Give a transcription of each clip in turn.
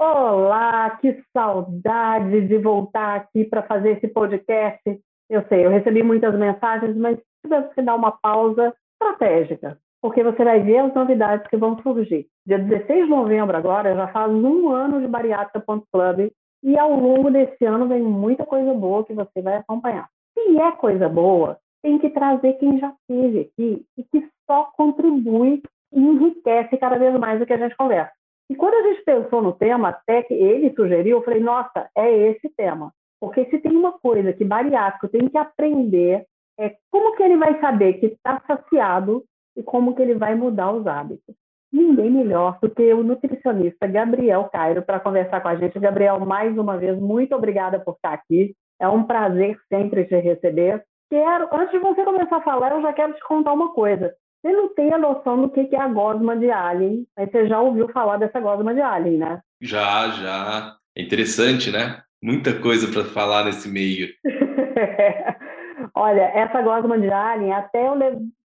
Olá, que saudade de voltar aqui para fazer esse podcast. Eu sei, eu recebi muitas mensagens, mas que dar uma pausa estratégica, porque você vai ver as novidades que vão surgir. Dia 16 de novembro agora, já faz um ano de Bariátrica.club e ao longo desse ano vem muita coisa boa que você vai acompanhar. Se é coisa boa, tem que trazer quem já esteve aqui e que só contribui e enriquece cada vez mais o que a gente conversa. E quando a gente pensou no tema, até que ele sugeriu, eu falei, nossa, é esse tema. Porque se tem uma coisa que bariátrico tem que aprender, é como que ele vai saber que está saciado e como que ele vai mudar os hábitos. Ninguém melhor do que o nutricionista Gabriel Cairo para conversar com a gente. Gabriel, mais uma vez, muito obrigada por estar aqui. É um prazer sempre te receber. Quero, antes de você começar a falar, eu já quero te contar uma coisa. Você não tem a noção do que é a gosma de alien, mas você já ouviu falar dessa gosma de alien, né? Já, já. É interessante, né? Muita coisa para falar nesse meio. Olha, essa gosma de alien, até eu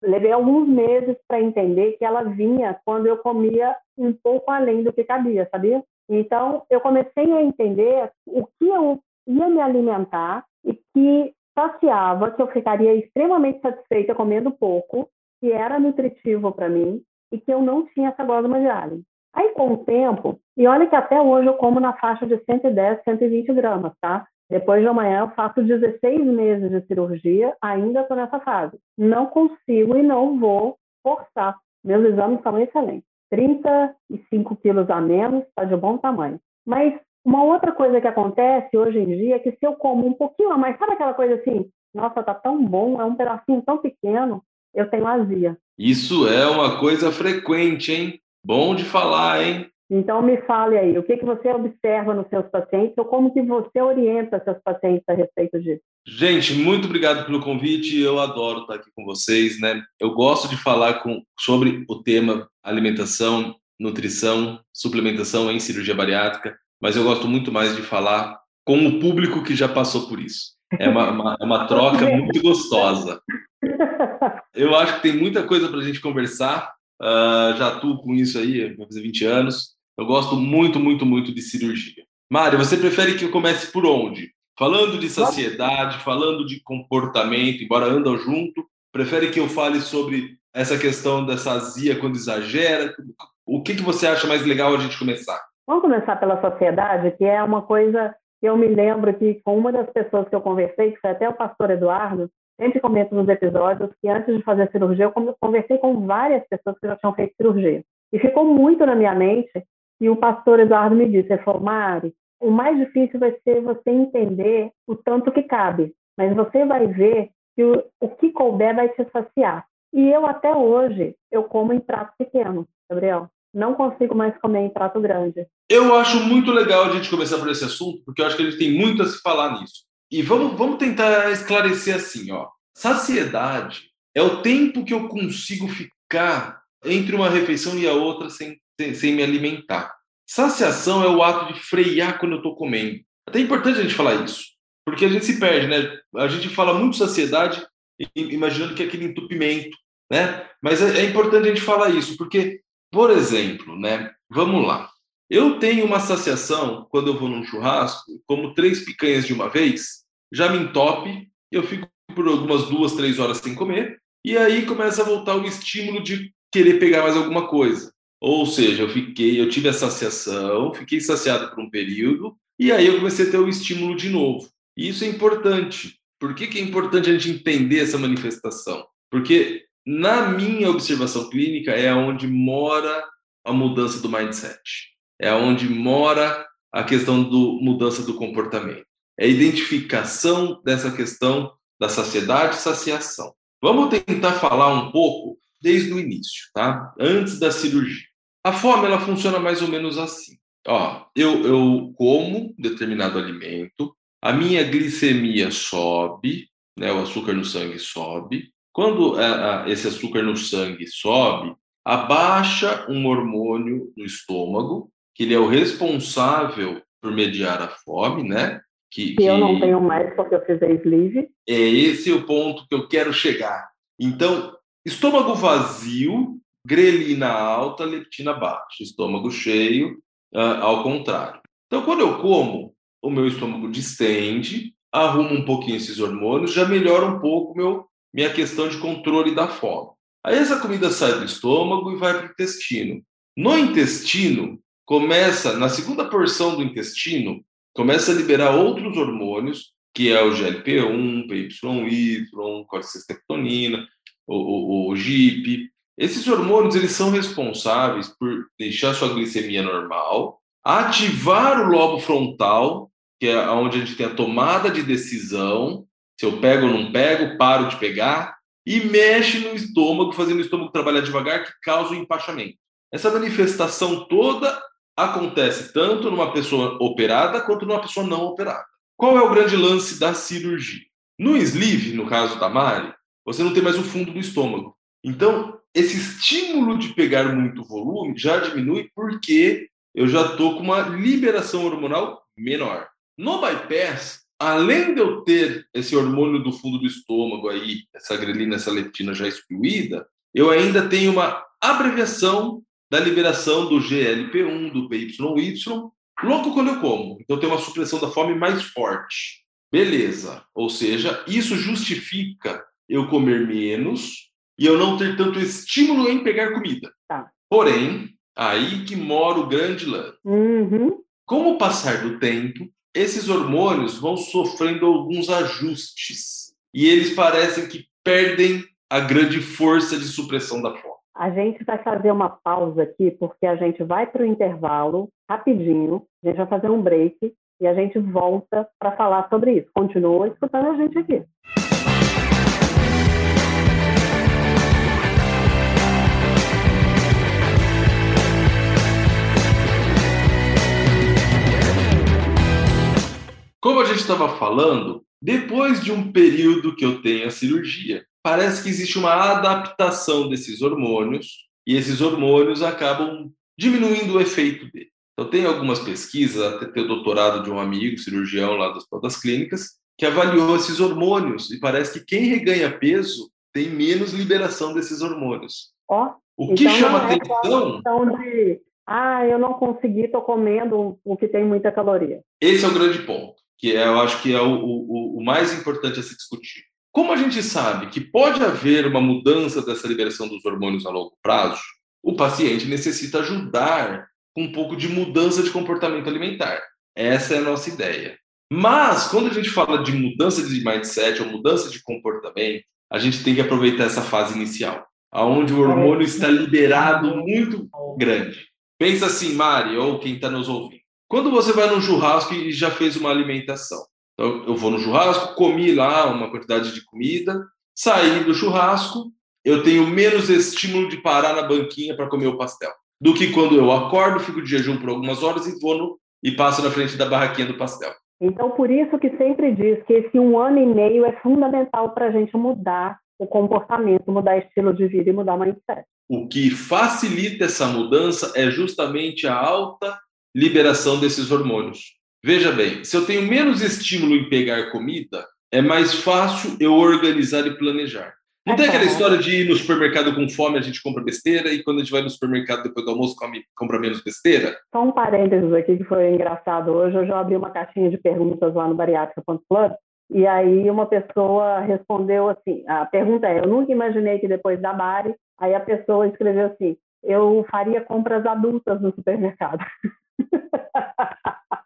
levei alguns meses para entender que ela vinha quando eu comia um pouco além do que cabia, sabia? Então, eu comecei a entender o que eu ia me alimentar e que saciava, que eu ficaria extremamente satisfeita comendo pouco que era nutritivo para mim e que eu não tinha essa gosma de alho. Aí, com o tempo, e olha que até hoje eu como na faixa de 110, 120 gramas, tá? Depois de amanhã eu faço 16 meses de cirurgia, ainda estou nessa fase. Não consigo e não vou forçar. Meus exames são excelentes. 35 quilos a menos, está de bom tamanho. Mas uma outra coisa que acontece hoje em dia é que se eu como um pouquinho a mais, sabe aquela coisa assim, nossa, tá tão bom, é um pedacinho tão pequeno, eu tenho azia. Isso é uma coisa frequente, hein? Bom de falar, hein? Então me fale aí, o que, que você observa nos seus pacientes ou como que você orienta seus pacientes a respeito disso? Gente, muito obrigado pelo convite. Eu adoro estar aqui com vocês, né? Eu gosto de falar com, sobre o tema alimentação, nutrição, suplementação em cirurgia bariátrica, mas eu gosto muito mais de falar com o público que já passou por isso. É uma, uma, é uma troca muito gostosa. Eu acho que tem muita coisa para a gente conversar. Uh, já atuo com isso aí, vai fazer 20 anos. Eu gosto muito, muito, muito de cirurgia. Mário, você prefere que eu comece por onde? Falando de saciedade, falando de comportamento, embora andam junto, prefere que eu fale sobre essa questão dessa azia quando exagera? O que, que você acha mais legal a gente começar? Vamos começar pela sociedade, que é uma coisa eu me lembro que com uma das pessoas que eu conversei, que foi até o pastor Eduardo, sempre comento nos episódios que antes de fazer cirurgia, eu conversei com várias pessoas que já tinham feito cirurgia. E ficou muito na minha mente, e o pastor Eduardo me disse, ele falou, Mari, o mais difícil vai ser você entender o tanto que cabe, mas você vai ver que o, o que couber vai te saciar. E eu até hoje, eu como em prato pequeno, Gabriel. Não consigo mais comer em prato grande. Eu acho muito legal a gente começar por esse assunto, porque eu acho que a gente tem muito a se falar nisso. E vamos, vamos tentar esclarecer assim, ó. Saciedade é o tempo que eu consigo ficar entre uma refeição e a outra sem, sem, sem me alimentar. Saciação é o ato de frear quando eu estou comendo. Até é importante a gente falar isso, porque a gente se perde, né? A gente fala muito saciedade imaginando que é aquele entupimento, né? Mas é, é importante a gente falar isso, porque, por exemplo, né? Vamos lá. Eu tenho uma saciação quando eu vou num churrasco, como três picanhas de uma vez, já me entope, eu fico por algumas duas, três horas sem comer, e aí começa a voltar o estímulo de querer pegar mais alguma coisa. Ou seja, eu fiquei, eu tive a saciação, fiquei saciado por um período, e aí eu comecei a ter o estímulo de novo. E isso é importante. Por que, que é importante a gente entender essa manifestação? Porque na minha observação clínica é onde mora a mudança do mindset é onde mora a questão do mudança do comportamento. É a identificação dessa questão da saciedade e saciação. Vamos tentar falar um pouco desde o início, tá? Antes da cirurgia. A fome ela funciona mais ou menos assim. Ó, eu, eu como determinado alimento, a minha glicemia sobe, né, o açúcar no sangue sobe. Quando a, esse açúcar no sangue sobe, abaixa um hormônio no estômago, que ele é o responsável por mediar a fome, né? Que, que, eu não tenho mais porque eu fiz a sleeve. É esse o ponto que eu quero chegar. Então, estômago vazio, grelina alta, leptina baixa. Estômago cheio, uh, ao contrário. Então, quando eu como, o meu estômago distende, arruma um pouquinho esses hormônios, já melhora um pouco meu, minha questão de controle da fome. Aí essa comida sai do estômago e vai para o intestino. No intestino, começa, na segunda porção do intestino, começa a liberar outros hormônios, que é o GLP-1, PYY, corticestectonina, o, o, o GIP. Esses hormônios eles são responsáveis por deixar sua glicemia normal, ativar o lobo frontal, que é onde a gente tem a tomada de decisão, se eu pego ou não pego, paro de pegar, e mexe no estômago, fazendo o estômago trabalhar devagar, que causa o empachamento. Essa manifestação toda acontece tanto numa pessoa operada quanto numa pessoa não operada. Qual é o grande lance da cirurgia? No sleeve, no caso da Mari, você não tem mais o fundo do estômago. Então, esse estímulo de pegar muito volume já diminui porque eu já estou com uma liberação hormonal menor. No bypass, além de eu ter esse hormônio do fundo do estômago aí, essa grelina, essa leptina já excluída, eu ainda tenho uma abreviação da liberação do GLP-1, do PYY, logo quando eu como. Então tem uma supressão da fome mais forte. Beleza. Ou seja, isso justifica eu comer menos e eu não ter tanto estímulo em pegar comida. Tá. Porém, aí que mora o grande lance. Uhum. Com o passar do tempo, esses hormônios vão sofrendo alguns ajustes e eles parecem que perdem a grande força de supressão da fome. A gente vai fazer uma pausa aqui, porque a gente vai para o intervalo rapidinho, a gente vai fazer um break e a gente volta para falar sobre isso. Continua escutando a gente aqui. Como a gente estava falando, depois de um período que eu tenho a cirurgia, parece que existe uma adaptação desses hormônios e esses hormônios acabam diminuindo o efeito dele. Então, tem algumas pesquisas, até ter o doutorado de um amigo, cirurgião lá das, das clínicas, que avaliou esses hormônios e parece que quem reganha peso tem menos liberação desses hormônios. Oh, o que então chama é atenção. De, ah, eu não consegui, estou comendo o que tem muita caloria. Esse é o grande ponto, que é, eu acho que é o, o, o mais importante a se discutir. Como a gente sabe que pode haver uma mudança dessa liberação dos hormônios a longo prazo, o paciente necessita ajudar com um pouco de mudança de comportamento alimentar. Essa é a nossa ideia. Mas, quando a gente fala de mudança de mindset ou mudança de comportamento, a gente tem que aproveitar essa fase inicial, aonde o hormônio está liberado muito grande. Pensa assim, Mari, ou quem está nos ouvindo. Quando você vai num churrasco e já fez uma alimentação, então, eu vou no churrasco, comi lá uma quantidade de comida, saí do churrasco, eu tenho menos estímulo de parar na banquinha para comer o pastel do que quando eu acordo, fico de jejum por algumas horas e vou no, e passo na frente da barraquinha do pastel. Então, por isso que sempre diz que esse um ano e meio é fundamental para a gente mudar o comportamento, mudar estilo de vida e mudar o mindset. O que facilita essa mudança é justamente a alta liberação desses hormônios. Veja bem, se eu tenho menos estímulo em pegar comida, é mais fácil eu organizar e planejar. Não tem aquela história de ir no supermercado com fome, a gente compra besteira, e quando a gente vai no supermercado depois do almoço, come, compra menos besteira? Só um parênteses aqui que foi engraçado hoje. Eu já abri uma caixinha de perguntas lá no bariátrica.club, e aí uma pessoa respondeu assim: a pergunta é, eu nunca imaginei que depois da Bari, aí a pessoa escreveu assim: eu faria compras adultas no supermercado.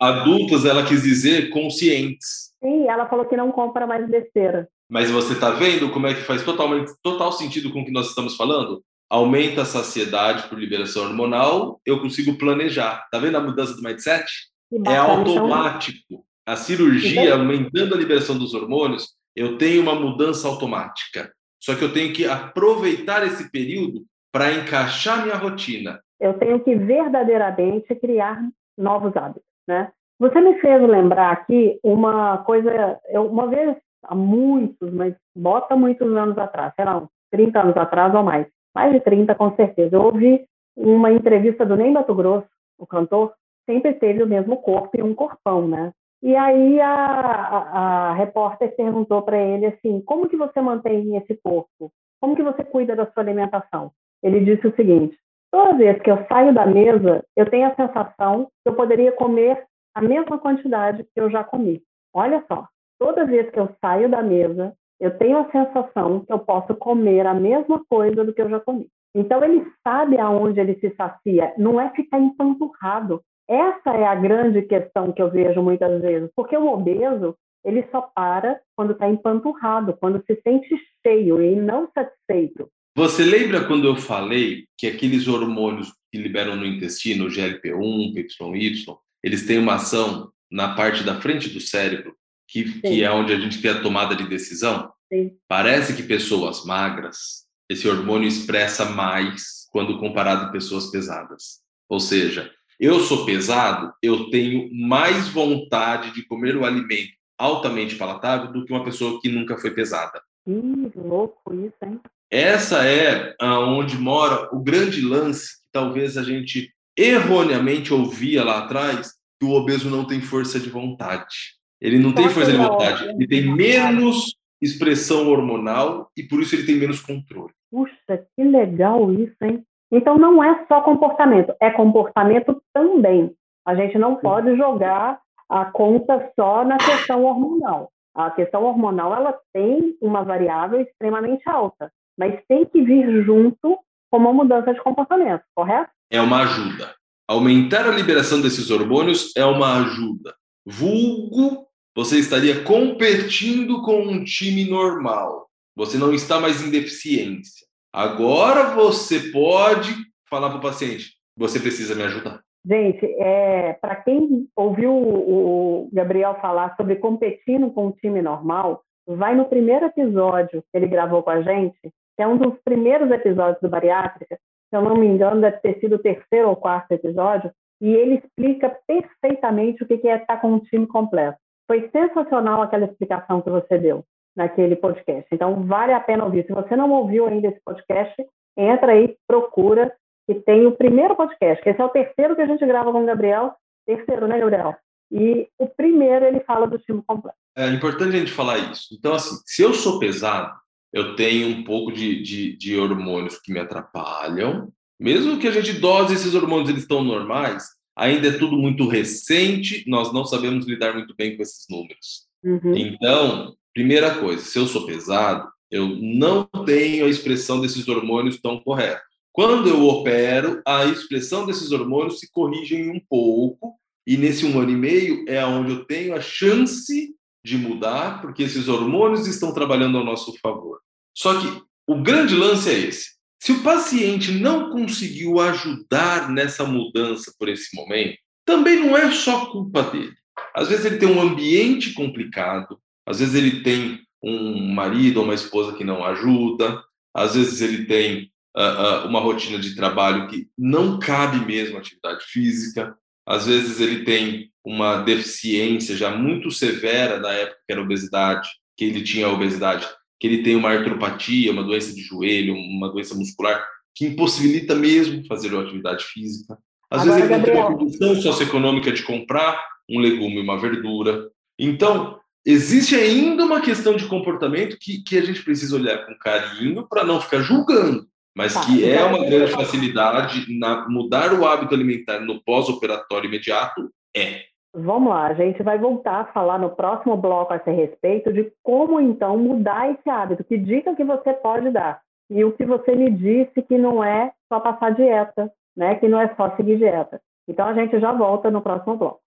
adultas, ela quis dizer conscientes. Sim, ela falou que não compra mais besteira. Mas você está vendo como é que faz totalmente total sentido com o que nós estamos falando? Aumenta a saciedade por liberação hormonal, eu consigo planejar. Tá vendo a mudança do mindset? É então automático. A cirurgia, aumentando a liberação dos hormônios, eu tenho uma mudança automática. Só que eu tenho que aproveitar esse período para encaixar minha rotina. Eu tenho que verdadeiramente criar novos hábitos né? Você me fez lembrar aqui uma coisa, eu, uma vez, há muitos, mas bota muitos anos atrás, sei lá, 30 anos atrás ou mais, mais de 30 com certeza, eu ouvi uma entrevista do Ney Mato Grosso, o cantor, sempre teve o mesmo corpo e um corpão, né? E aí a, a, a repórter perguntou para ele assim, como que você mantém esse corpo? Como que você cuida da sua alimentação? Ele disse o seguinte, toda vez que eu saio da mesa, eu tenho a sensação que eu poderia comer a mesma quantidade que eu já comi. Olha só, toda vez que eu saio da mesa, eu tenho a sensação que eu posso comer a mesma coisa do que eu já comi. Então ele sabe aonde ele se sacia, não é ficar empanturrado. Essa é a grande questão que eu vejo muitas vezes, porque o obeso ele só para quando está empanturrado, quando se sente cheio e não satisfeito. Você lembra quando eu falei que aqueles hormônios que liberam no intestino, o GLP-1, PYY, eles têm uma ação na parte da frente do cérebro, que, que é onde a gente tem a tomada de decisão. Sim. Parece que pessoas magras, esse hormônio expressa mais quando comparado com pessoas pesadas. Ou seja, eu sou pesado, eu tenho mais vontade de comer o alimento altamente palatável do que uma pessoa que nunca foi pesada. Ih, louco isso, hein? Essa é onde mora o grande lance que talvez a gente erroneamente ouvia lá atrás que o obeso não tem força de vontade. Ele não tem força de vontade, ele tem menos expressão hormonal e por isso ele tem menos controle. Puxa, que legal isso, hein? Então não é só comportamento, é comportamento também. A gente não pode jogar a conta só na questão hormonal. A questão hormonal ela tem uma variável extremamente alta, mas tem que vir junto com uma mudança de comportamento, correto? é uma ajuda. Aumentar a liberação desses hormônios é uma ajuda. Vulgo, você estaria competindo com um time normal. Você não está mais em deficiência. Agora você pode falar para o paciente: você precisa me ajudar. Gente, é, para quem ouviu o Gabriel falar sobre competindo com um time normal, vai no primeiro episódio que ele gravou com a gente, que é um dos primeiros episódios do Bariátrica, se eu não me engano, deve ter sido o terceiro ou quarto episódio, e ele explica perfeitamente o que é estar com um time completo. Foi sensacional aquela explicação que você deu naquele podcast. Então, vale a pena ouvir. Se você não ouviu ainda esse podcast, entra aí, procura, que tem o primeiro podcast, que esse é o terceiro que a gente grava com o Gabriel, terceiro, né, Gabriel? E o primeiro ele fala do time completo. É importante a gente falar isso. Então, assim, se eu sou pesado, eu tenho um pouco de, de, de, hormônios que me atrapalham. Mesmo que a gente dose esses hormônios, eles estão normais, ainda é tudo muito recente, nós não sabemos lidar muito bem com esses números. Uhum. Então, primeira coisa, se eu sou pesado, eu não tenho a expressão desses hormônios tão correta. Quando eu opero, a expressão desses hormônios se corrigem um pouco, e nesse um ano e meio é onde eu tenho a chance de mudar, porque esses hormônios estão trabalhando ao nosso favor. Só que o grande lance é esse. Se o paciente não conseguiu ajudar nessa mudança por esse momento, também não é só culpa dele. Às vezes ele tem um ambiente complicado, às vezes ele tem um marido ou uma esposa que não ajuda, às vezes ele tem uh, uh, uma rotina de trabalho que não cabe mesmo atividade física, às vezes ele tem uma deficiência já muito severa da época que era obesidade, que ele tinha obesidade, que ele tem uma artropatia, uma doença de joelho, uma doença muscular, que impossibilita mesmo fazer uma atividade física. Às Agora, vezes ele Gabriel... não tem uma condição socioeconômica de comprar um legume e uma verdura. Então, existe ainda uma questão de comportamento que, que a gente precisa olhar com carinho para não ficar julgando, mas tá, que é então, uma grande facilidade na mudar o hábito alimentar no pós-operatório imediato, é. Vamos lá, a gente vai voltar a falar no próximo bloco a esse respeito de como então mudar esse hábito, que dica que você pode dar. E o que você me disse que não é só passar dieta, né? Que não é só seguir dieta. Então a gente já volta no próximo bloco.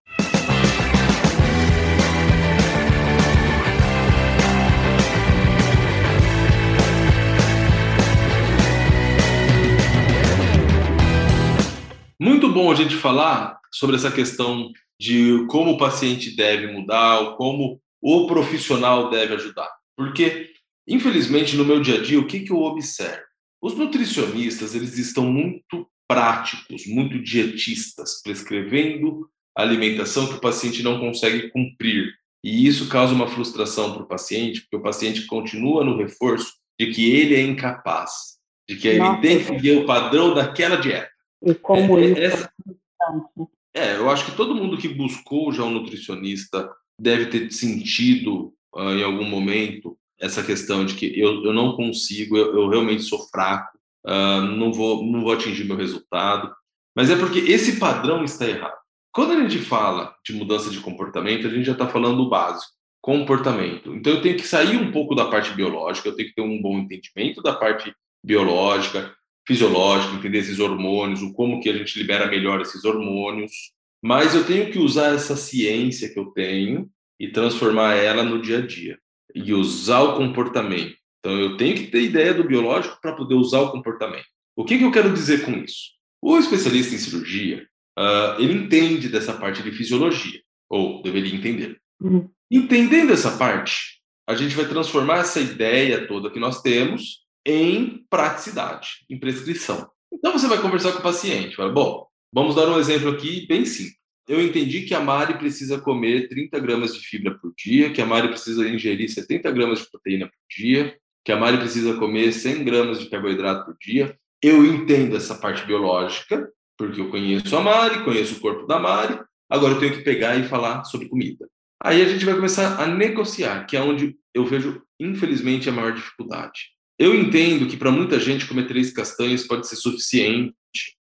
Muito bom a gente falar sobre essa questão de como o paciente deve mudar, ou como o profissional deve ajudar. Porque, infelizmente, no meu dia a dia, o que, que eu observo? Os nutricionistas, eles estão muito práticos, muito dietistas, prescrevendo alimentação que o paciente não consegue cumprir. E isso causa uma frustração para o paciente, porque o paciente continua no reforço de que ele é incapaz, de que Nossa, ele tem que seguir o padrão daquela dieta. E como é, isso essa, é, eu acho que todo mundo que buscou já um nutricionista deve ter sentido uh, em algum momento essa questão de que eu, eu não consigo, eu, eu realmente sou fraco, uh, não, vou, não vou atingir meu resultado. Mas é porque esse padrão está errado. Quando a gente fala de mudança de comportamento, a gente já está falando do básico, comportamento. Então eu tenho que sair um pouco da parte biológica, eu tenho que ter um bom entendimento da parte biológica, fisiológica, entender esses hormônios, o como que a gente libera melhor esses hormônios. Mas eu tenho que usar essa ciência que eu tenho e transformar ela no dia a dia e usar o comportamento. Então eu tenho que ter ideia do biológico para poder usar o comportamento. O que, que eu quero dizer com isso? O especialista em cirurgia, uh, ele entende dessa parte de fisiologia, ou deveria entender. Uhum. Entendendo essa parte, a gente vai transformar essa ideia toda que nós temos em praticidade, em prescrição. Então você vai conversar com o paciente, fala, bom, vamos dar um exemplo aqui bem simples. Eu entendi que a Mari precisa comer 30 gramas de fibra por dia, que a Mari precisa ingerir 70 gramas de proteína por dia, que a Mari precisa comer 100 gramas de carboidrato por dia eu entendo essa parte biológica, porque eu conheço a Mari, conheço o corpo da Mari, agora eu tenho que pegar e falar sobre comida. Aí a gente vai começar a negociar, que é onde eu vejo, infelizmente, a maior dificuldade. Eu entendo que para muita gente comer três castanhas pode ser suficiente,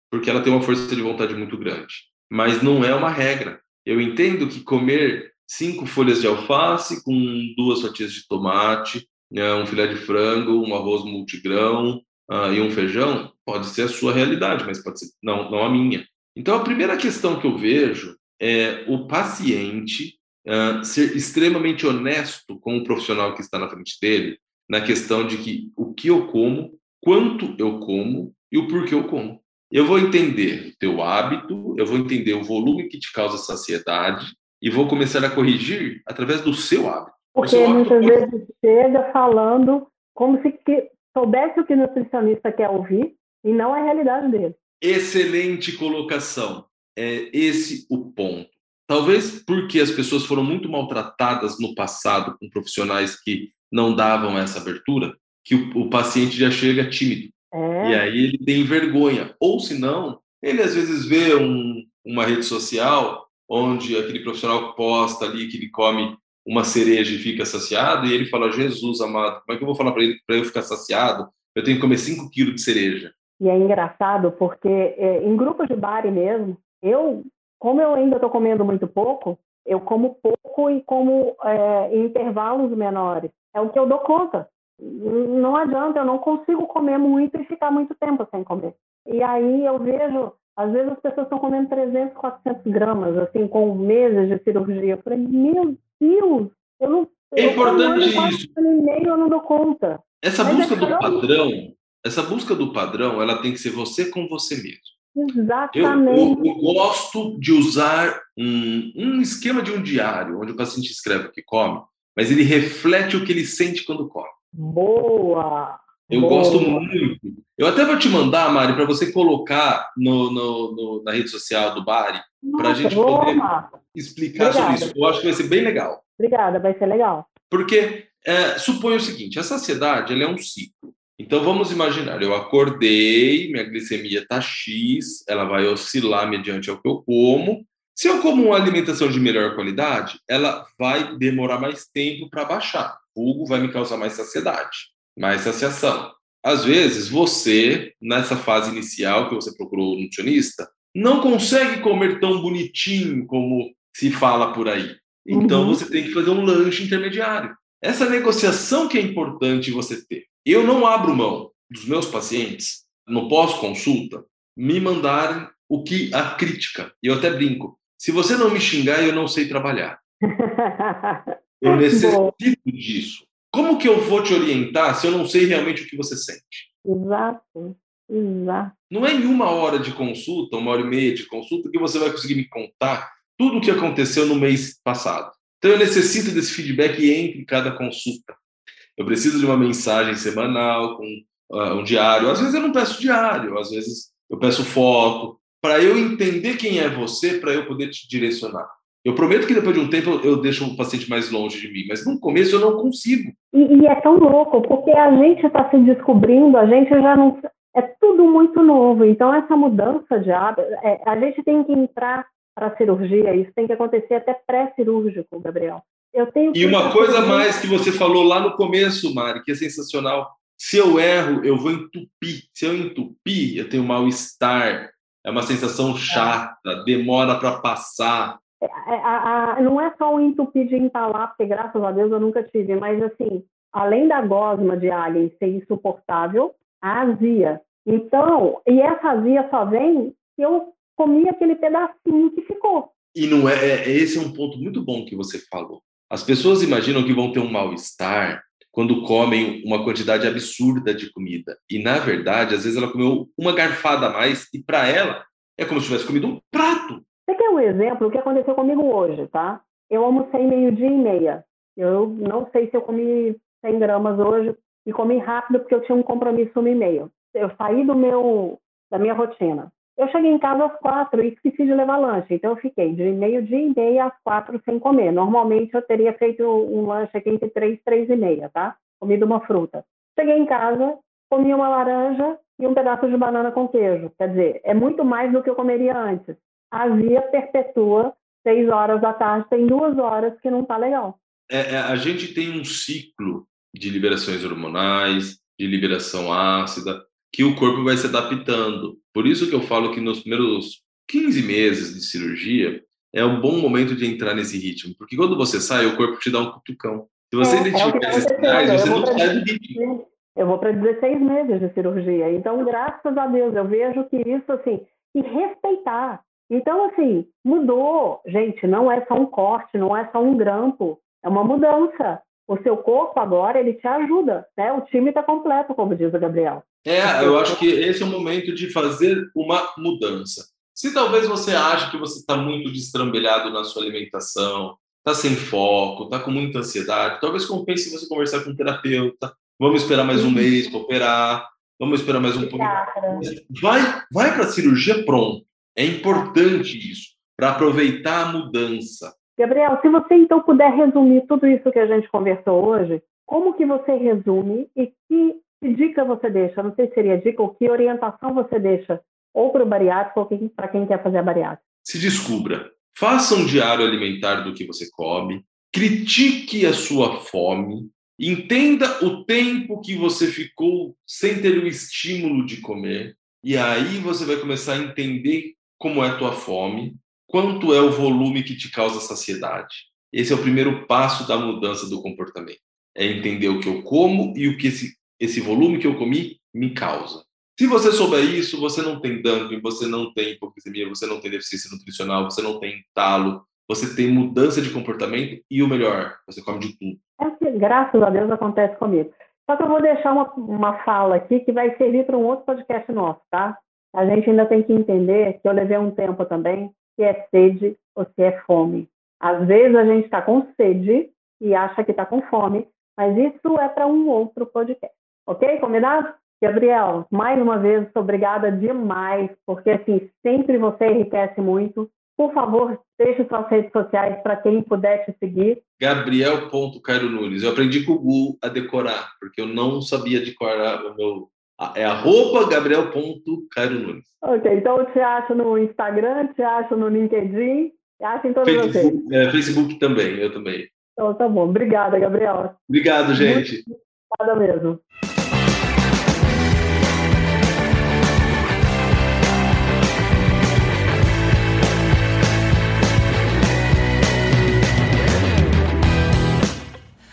porque ela tem uma força de vontade muito grande. Mas não é uma regra. Eu entendo que comer cinco folhas de alface com duas fatias de tomate, né, um filé de frango, um arroz multigrão, uh, e um feijão, pode ser a sua realidade, mas pode ser não, não a minha. Então, a primeira questão que eu vejo é o paciente uh, ser extremamente honesto com o profissional que está na frente dele, na questão de que o que eu como, quanto eu como e o porquê eu como. Eu vou entender o teu hábito, eu vou entender o volume que te causa saciedade e vou começar a corrigir através do seu hábito. Porque seu muitas hábito vezes chega falando como se soubesse o que o nutricionista quer ouvir e não a realidade dele. Excelente colocação. É esse o ponto. Talvez porque as pessoas foram muito maltratadas no passado com profissionais que não davam essa abertura, que o, o paciente já chega tímido. É. E aí ele tem vergonha. Ou se não, ele às vezes vê um, uma rede social onde aquele profissional posta ali que ele come uma cereja e fica saciado, e ele fala: Jesus amado, como é que eu vou falar para ele para eu ficar saciado? Eu tenho que comer 5 quilos de cereja. E é engraçado porque é, em grupos de bar mesmo, eu, como eu ainda estou comendo muito pouco, eu como pouco e como é, em intervalos menores. É o que eu dou conta. Não adianta, eu não consigo comer muito e ficar muito tempo sem comer. E aí eu vejo, às vezes as pessoas estão comendo 300, 400 gramas, assim, com meses de cirurgia. Eu falei, meu Deus, eu não. É importante eu isso. Um meio, eu não dou conta. Essa Mas busca é do padrão, essa busca do padrão, ela tem que ser você com você mesmo. Exatamente. Eu, eu, eu gosto de usar um, um esquema de um diário, onde o paciente escreve o que come, mas ele reflete o que ele sente quando come. Boa! Eu Boa. gosto muito. Eu até vou te mandar, Mari, para você colocar no, no, no, na rede social do Bari, para a gente poder explicar Obrigada. sobre isso. Eu acho que vai ser bem legal. Obrigada, vai ser legal. Porque é, suponha o seguinte: a saciedade ela é um ciclo. Então vamos imaginar, eu acordei, minha glicemia está X, ela vai oscilar mediante o que eu como. Se eu como uma alimentação de melhor qualidade, ela vai demorar mais tempo para baixar. O vai me causar mais saciedade, mais saciação. Às vezes, você, nessa fase inicial que você procurou o nutricionista, não consegue comer tão bonitinho como se fala por aí. Então, uhum. você tem que fazer um lanche intermediário. Essa negociação que é importante você ter. Eu não abro mão dos meus pacientes, no pós-consulta, me mandarem o que a crítica. E eu até brinco. Se você não me xingar, eu não sei trabalhar. Eu necessito disso. Como que eu vou te orientar se eu não sei realmente o que você sente? Exato. Exato. Não é em uma hora de consulta, uma hora e meia de consulta, que você vai conseguir me contar tudo o que aconteceu no mês passado. Então, eu necessito desse feedback entre cada consulta. Eu preciso de uma mensagem semanal, com uh, um diário. Às vezes eu não peço diário, às vezes eu peço foto, para eu entender quem é você, para eu poder te direcionar. Eu prometo que depois de um tempo eu deixo o paciente mais longe de mim, mas no começo eu não consigo. E, e é tão louco, porque a gente está se descobrindo, a gente já não. É tudo muito novo. Então, essa mudança de hábito, é, a gente tem que entrar para a cirurgia, isso tem que acontecer até pré-cirúrgico, Gabriel. Eu tenho e uma coisa mais que você falou lá no começo, Mari, que é sensacional. Se eu erro, eu vou entupir. Se eu entupir, eu tenho mal-estar. É uma sensação chata, demora para passar. É, é, a, a, não é só o entupir de entalar, porque graças a Deus eu nunca tive, mas assim, além da gosma de alien ser insuportável, a azia. Então, e essa azia só vem se eu comi aquele pedacinho que ficou. E não é, é, esse é um ponto muito bom que você falou. As pessoas imaginam que vão ter um mal-estar quando comem uma quantidade absurda de comida. E na verdade, às vezes ela comeu uma garfada a mais e para ela é como se tivesse comido um prato. Você quer um exemplo? O que aconteceu comigo hoje, tá? Eu almocei meio-dia e meia. Eu não sei se eu comi 100 gramas hoje e comi rápido porque eu tinha um compromisso uma e meio. Eu saí do meu da minha rotina. Eu cheguei em casa às quatro e esqueci de levar lanche, então eu fiquei de meio-dia e meia às quatro sem comer. Normalmente eu teria feito um lanche aqui entre três três e meia, tá? Comido uma fruta. Cheguei em casa, comi uma laranja e um pedaço de banana com queijo. Quer dizer, é muito mais do que eu comeria antes a via perpetua seis horas da tarde, tem duas horas que não está legal. É, é, a gente tem um ciclo de liberações hormonais, de liberação ácida, que o corpo vai se adaptando. Por isso que eu falo que nos primeiros 15 meses de cirurgia é um bom momento de entrar nesse ritmo, porque quando você sai, o corpo te dá um cutucão. Se você é, identificar é esses sinais, você não sai do ritmo. Eu vou para 16 meses de cirurgia, então graças a Deus eu vejo que isso assim e respeitar então, assim, mudou. Gente, não é só um corte, não é só um grampo, é uma mudança. O seu corpo agora, ele te ajuda, né? O time está completo, como diz o Gabriel. É, eu acho que esse é o momento de fazer uma mudança. Se talvez você ache que você está muito destrambelhado na sua alimentação, está sem foco, está com muita ansiedade, talvez compense você conversar com um terapeuta. Vamos esperar mais um mês para operar. Vamos esperar mais um pouco. Vai, vai para a cirurgia pronto. É importante isso, para aproveitar a mudança. Gabriel, se você então puder resumir tudo isso que a gente conversou hoje, como que você resume e que, que dica você deixa? Não sei se seria dica ou que orientação você deixa ou para o bariátrico ou para quem quer fazer a bariátrica. Se descubra. Faça um diário alimentar do que você come, critique a sua fome, entenda o tempo que você ficou sem ter o estímulo de comer, e aí você vai começar a entender como é a tua fome, quanto é o volume que te causa saciedade. Esse é o primeiro passo da mudança do comportamento. É entender o que eu como e o que esse, esse volume que eu comi me causa. Se você souber isso, você não tem dumping, você não tem hipocrisia, você não tem deficiência nutricional, você não tem talo, você tem mudança de comportamento e o melhor, você come de tudo. É que, graças a Deus, acontece comigo. Só que eu vou deixar uma, uma fala aqui que vai servir para um outro podcast nosso, tá? a gente ainda tem que entender que eu levei um tempo também, se é sede ou se é fome. Às vezes a gente está com sede e acha que está com fome, mas isso é para um outro podcast. Ok? Combinado? Gabriel, mais uma vez, obrigada demais, porque assim, sempre você enriquece muito. Por favor, deixe suas redes sociais para quem puder te seguir. Gabriel.cairo Nunes. Eu aprendi com o Google a decorar, porque eu não sabia decorar o meu é arroba gabriel.cairo Nunes. Ok, então eu te acho no Instagram, te acho no LinkedIn, te acho em todas Facebook, redes. É, Facebook também, eu também. Então tá bom. Obrigada, Gabriel. Obrigado, gente. Muito obrigada mesmo.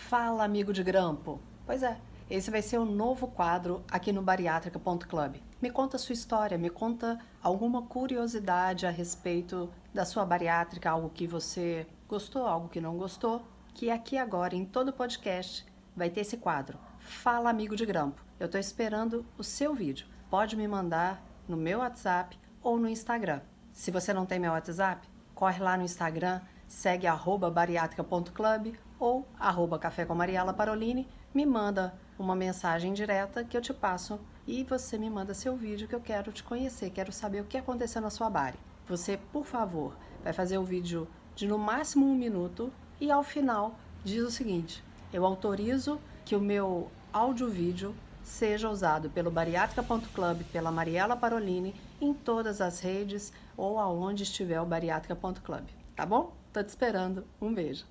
Fala, amigo de grampo. Pois é. Esse vai ser o novo quadro aqui no bariátrica.club. Me conta sua história, me conta alguma curiosidade a respeito da sua bariátrica, algo que você gostou, algo que não gostou, que aqui agora em todo podcast vai ter esse quadro. Fala amigo de grampo. Eu estou esperando o seu vídeo. Pode me mandar no meu WhatsApp ou no Instagram. Se você não tem meu WhatsApp, corre lá no Instagram, segue bariátrica.club ou arroba café com Mariela Parolini, me manda uma mensagem direta que eu te passo e você me manda seu vídeo que eu quero te conhecer, quero saber o que aconteceu na sua bari. Você, por favor, vai fazer o vídeo de no máximo um minuto e ao final diz o seguinte: eu autorizo que o meu áudio-vídeo seja usado pelo bariátrica.club, pela Mariela Parolini, em todas as redes ou aonde estiver o bariátrica.club. Tá bom? Tô te esperando. Um beijo.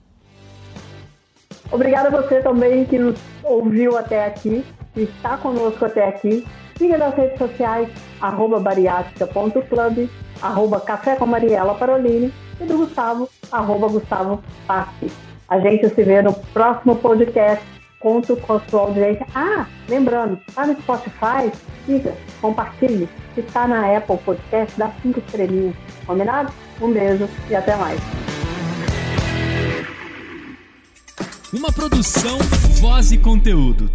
Obrigada a você também que nos ouviu até aqui, que está conosco até aqui. Siga nas redes sociais, arroba bariátrica.club, arroba café com Mariela Parolini e do Gustavo, arroba Gustavo Passi. A gente se vê no próximo podcast. Conto com a sua audiência. Ah, lembrando, está no Spotify, siga, compartilhe. Se está na Apple Podcast, dá cinco estrelinhas. Combinado? Um beijo e até mais. Uma produção, voz e conteúdo.